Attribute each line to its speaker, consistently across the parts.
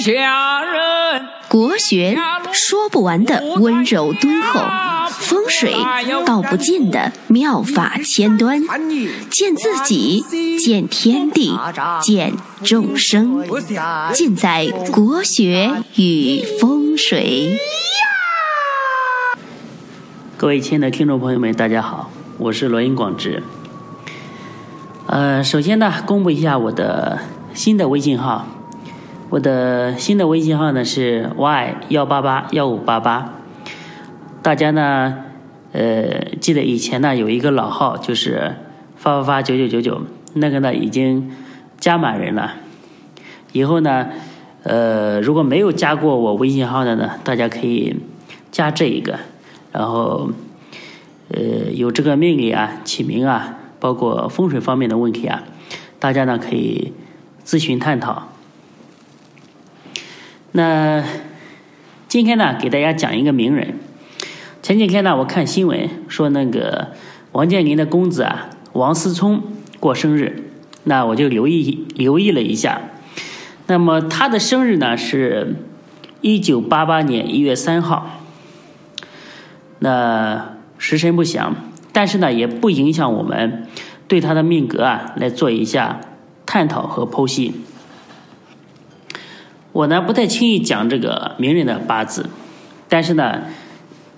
Speaker 1: 下人。
Speaker 2: 国学说不完的温柔敦厚，风水道不尽的妙法千端，见自己，见天地，见众生，尽在国学与风水。
Speaker 3: 各位亲爱的听众朋友们，大家好，我是罗音广志。呃，首先呢，公布一下我的新的微信号。我的新的微信号呢是 y 幺八八幺五八八，大家呢，呃，记得以前呢有一个老号就是发发发九九九九，那个呢已经加满人了。以后呢，呃，如果没有加过我微信号的呢，大家可以加这一个，然后，呃，有这个命理啊、起名啊，包括风水方面的问题啊，大家呢可以咨询探讨。那今天呢，给大家讲一个名人。前几天呢，我看新闻说那个王健林的公子啊，王思聪过生日，那我就留意留意了一下。那么他的生日呢是一九八八年一月三号。那时辰不详，但是呢也不影响我们对他的命格啊来做一下探讨和剖析。我呢不太轻易讲这个名人的八字，但是呢，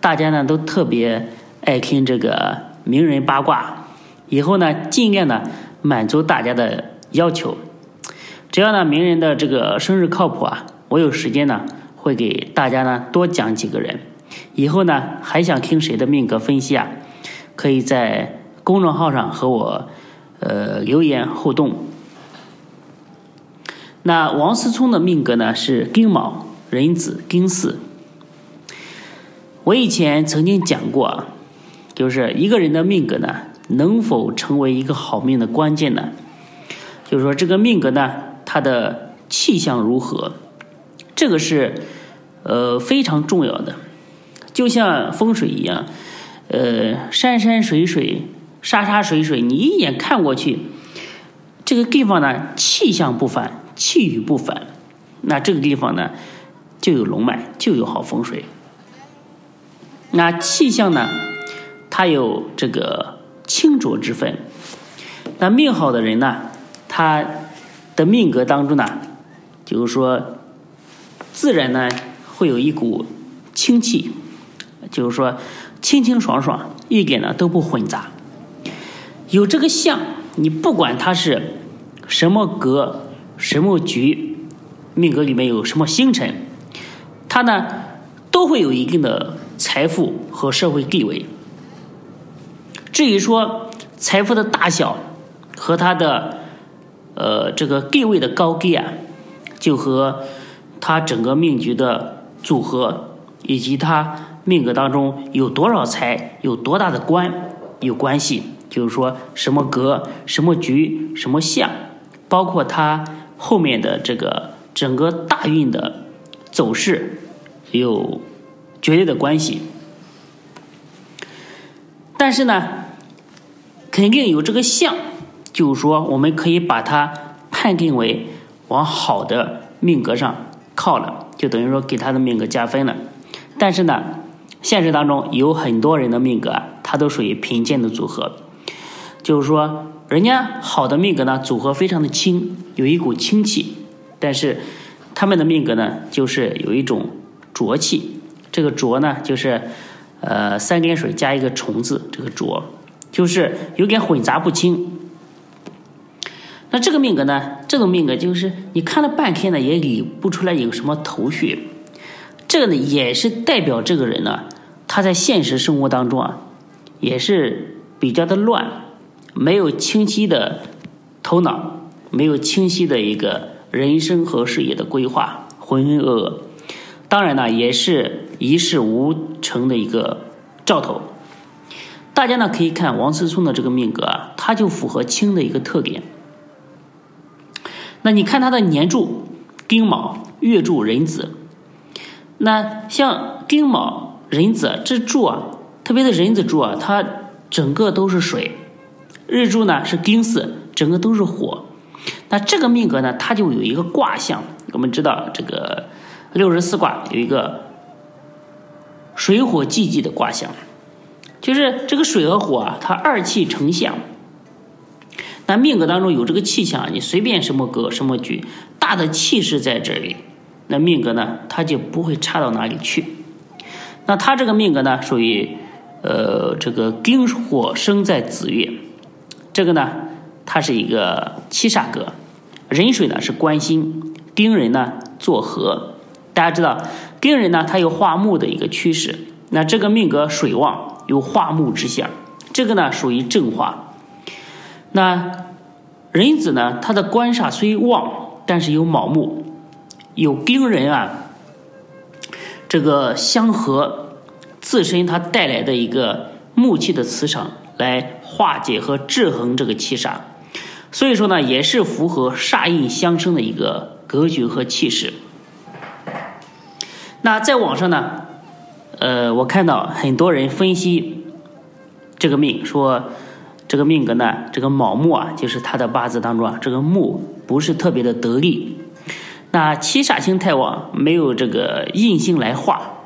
Speaker 3: 大家呢都特别爱听这个名人八卦，以后呢尽量呢满足大家的要求。只要呢名人的这个生日靠谱啊，我有时间呢会给大家呢多讲几个人。以后呢还想听谁的命格分析啊？可以在公众号上和我呃留言互动。那王思聪的命格呢是丁卯、壬子、丁巳。我以前曾经讲过啊，就是一个人的命格呢，能否成为一个好命的关键呢？就是说这个命格呢，它的气象如何，这个是呃非常重要的，就像风水一样，呃山山水水、沙沙水水，你一眼看过去，这个地方呢气象不凡。气宇不凡，那这个地方呢，就有龙脉，就有好风水。那气象呢，它有这个清浊之分。那命好的人呢，他的命格当中呢，就是说，自然呢会有一股清气，就是说清清爽爽，一点呢都不混杂。有这个相，你不管它是什么格。什么局，命格里面有什么星辰，他呢都会有一定的财富和社会地位。至于说财富的大小和他的呃这个地位的高低啊，就和他整个命局的组合以及他命格当中有多少财、有多大的官有关系。就是说什么格、什么局、什么相，包括他。后面的这个整个大运的走势有绝对的关系，但是呢，肯定有这个相，就是说我们可以把它判定为往好的命格上靠了，就等于说给他的命格加分了。但是呢，现实当中有很多人的命格，它都属于贫贱的组合，就是说。人家好的命格呢，组合非常的清，有一股清气，但是他们的命格呢，就是有一种浊气。这个浊呢，就是呃三点水加一个虫字，这个浊就是有点混杂不清。那这个命格呢，这种命格就是你看了半天呢，也理不出来有什么头绪。这个呢，也是代表这个人呢，他在现实生活当中啊，也是比较的乱。没有清晰的头脑，没有清晰的一个人生和事业的规划，浑浑噩噩。当然呢，也是一事无成的一个兆头。大家呢可以看王思聪的这个命格啊，他就符合清的一个特点。那你看他的年柱丁卯，月柱壬子。那像丁卯、壬子这柱啊，特别是壬子柱啊，它整个都是水。日柱呢是丁巳，整个都是火，那这个命格呢，它就有一个卦象。我们知道这个六十四卦有一个水火既济的卦象，就是这个水和火啊，它二气成象。那命格当中有这个气象，你随便什么格什么局，大的气势在这里，那命格呢，它就不会差到哪里去。那他这个命格呢，属于呃这个丁火生在子月，这个呢，它是一个七煞格，壬水呢是官星，丁人呢做合。大家知道，丁人呢，它有化木的一个趋势。那这个命格水旺，有化木之象，这个呢属于正化。那壬子呢？它的官煞虽旺，但是有卯木，有丁人啊，这个相合，自身它带来的一个木气的磁场来化解和制衡这个气煞，所以说呢，也是符合煞印相生的一个格局和气势。那在网上呢，呃，我看到很多人分析这个命说。这个命格呢，这个卯木啊，就是他的八字当中啊，这个木不是特别的得力。那七煞星太旺，没有这个印星来化。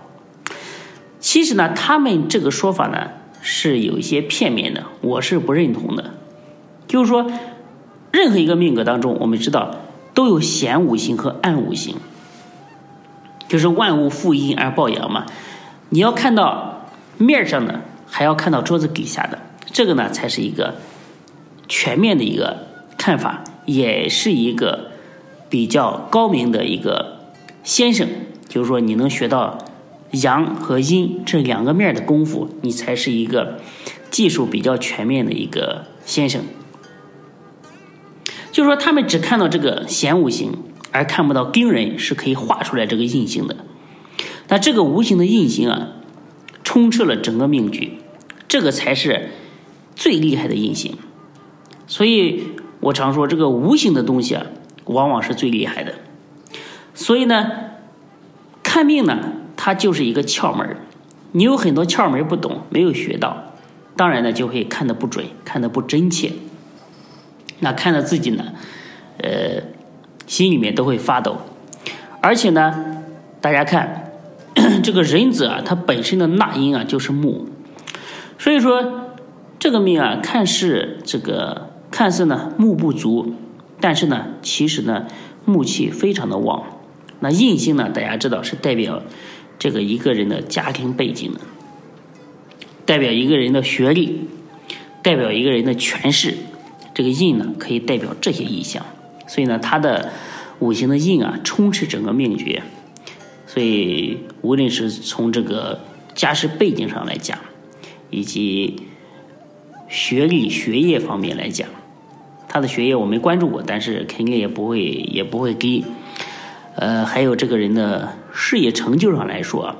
Speaker 3: 其实呢，他们这个说法呢是有一些片面的，我是不认同的。就是说，任何一个命格当中，我们知道都有显五行和暗五行，就是万物负阴而抱阳嘛。你要看到面上的，还要看到桌子底下的。这个呢，才是一个全面的一个看法，也是一个比较高明的一个先生。就是说，你能学到阳和阴这两个面的功夫，你才是一个技术比较全面的一个先生。就是说，他们只看到这个显五行，而看不到丁人是可以画出来这个印星的。那这个无形的印星啊，充斥了整个命局，这个才是。最厉害的印星，所以我常说这个无形的东西啊，往往是最厉害的。所以呢，看命呢，它就是一个窍门你有很多窍门不懂，没有学到，当然呢就会看得不准，看得不真切。那看的自己呢，呃，心里面都会发抖。而且呢，大家看 这个人子啊，它本身的纳音啊就是木，所以说。这个命啊，看似这个看似呢木不足，但是呢，其实呢木气非常的旺。那印星呢，大家知道是代表这个一个人的家庭背景呢，代表一个人的学历，代表一个人的权势。这个印呢，可以代表这些意象。所以呢，他的五行的印啊，充斥整个命局。所以，无论是从这个家世背景上来讲，以及学历、学业方面来讲，他的学业我没关注过，但是肯定也不会也不会低。呃，还有这个人的事业成就上来说，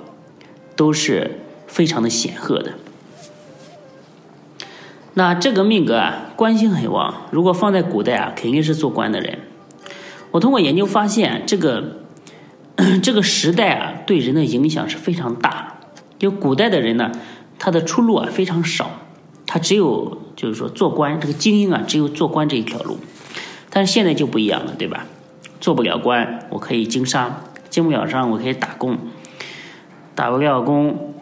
Speaker 3: 都是非常的显赫的。那这个命格啊，官星很旺，如果放在古代啊，肯定是做官的人。我通过研究发现，这个这个时代啊，对人的影响是非常大。就古代的人呢，他的出路啊非常少。他只有就是说做官，这个精英啊，只有做官这一条路。但是现在就不一样了，对吧？做不了官，我可以经商；经不了商，我可以打工；打不了工，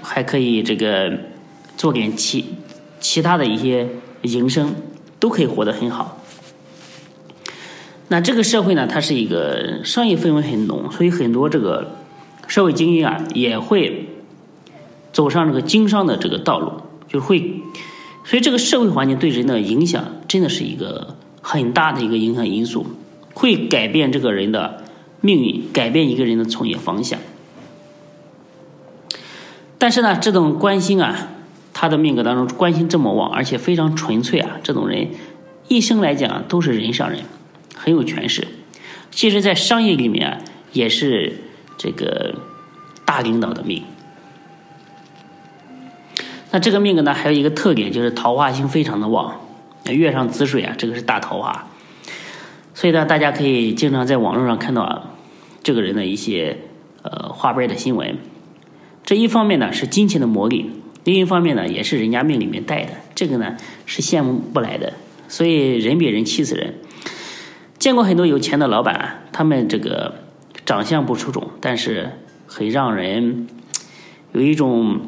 Speaker 3: 还可以这个做点其其他的一些营生，都可以活得很好。那这个社会呢，它是一个商业氛围很浓，所以很多这个社会精英啊，也会走上这个经商的这个道路。就会，所以这个社会环境对人的影响真的是一个很大的一个影响因素，会改变这个人的命运，改变一个人的从业方向。但是呢，这种关心啊，他的命格当中关心这么旺，而且非常纯粹啊，这种人一生来讲都是人上人，很有权势。其实，在商业里面啊也是这个大领导的命。那这个命格呢，还有一个特点就是桃花星非常的旺，月上子水啊，这个是大桃花，所以呢，大家可以经常在网络上看到啊这个人的一些呃花边的新闻。这一方面呢是金钱的魔力，另一方面呢也是人家命里面带的，这个呢是羡慕不来的。所以人比人气死人。见过很多有钱的老板，他们这个长相不出众，但是很让人有一种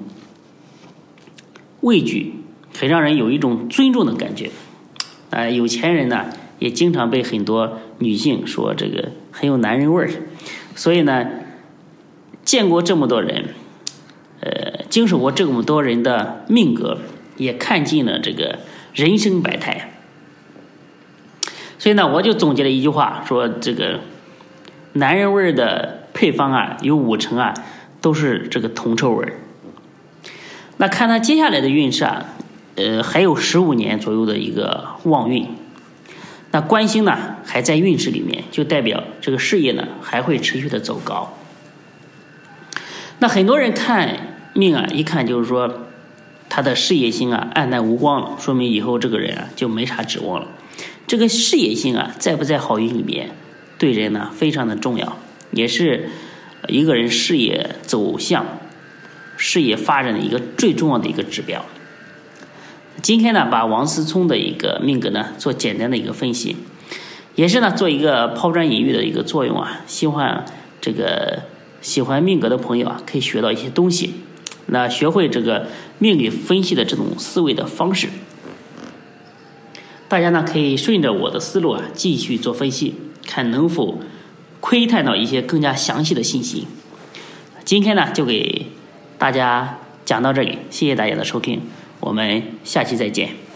Speaker 3: 畏惧，很让人有一种尊重的感觉。啊，有钱人呢，也经常被很多女性说这个很有男人味儿。所以呢，见过这么多人，呃，经手过这么多人的命格，也看尽了这个人生百态。所以呢，我就总结了一句话，说这个男人味儿的配方啊，有五成啊都是这个铜臭味儿。那看他接下来的运势啊。呃，还有十五年左右的一个旺运，那官星呢还在运势里面，就代表这个事业呢还会持续的走高。那很多人看命啊，一看就是说他的事业星啊暗淡无光了，说明以后这个人啊就没啥指望了。这个事业星啊在不在好运里面，对人呢非常的重要，也是一个人事业走向、事业发展的一个最重要的一个指标。今天呢，把王思聪的一个命格呢做简单的一个分析，也是呢做一个抛砖引玉的一个作用啊。希望这个喜欢命格的朋友啊，可以学到一些东西，那学会这个命理分析的这种思维的方式。大家呢可以顺着我的思路啊继续做分析，看能否窥探到一些更加详细的信息。今天呢就给大家讲到这里，谢谢大家的收听。我们下期再见。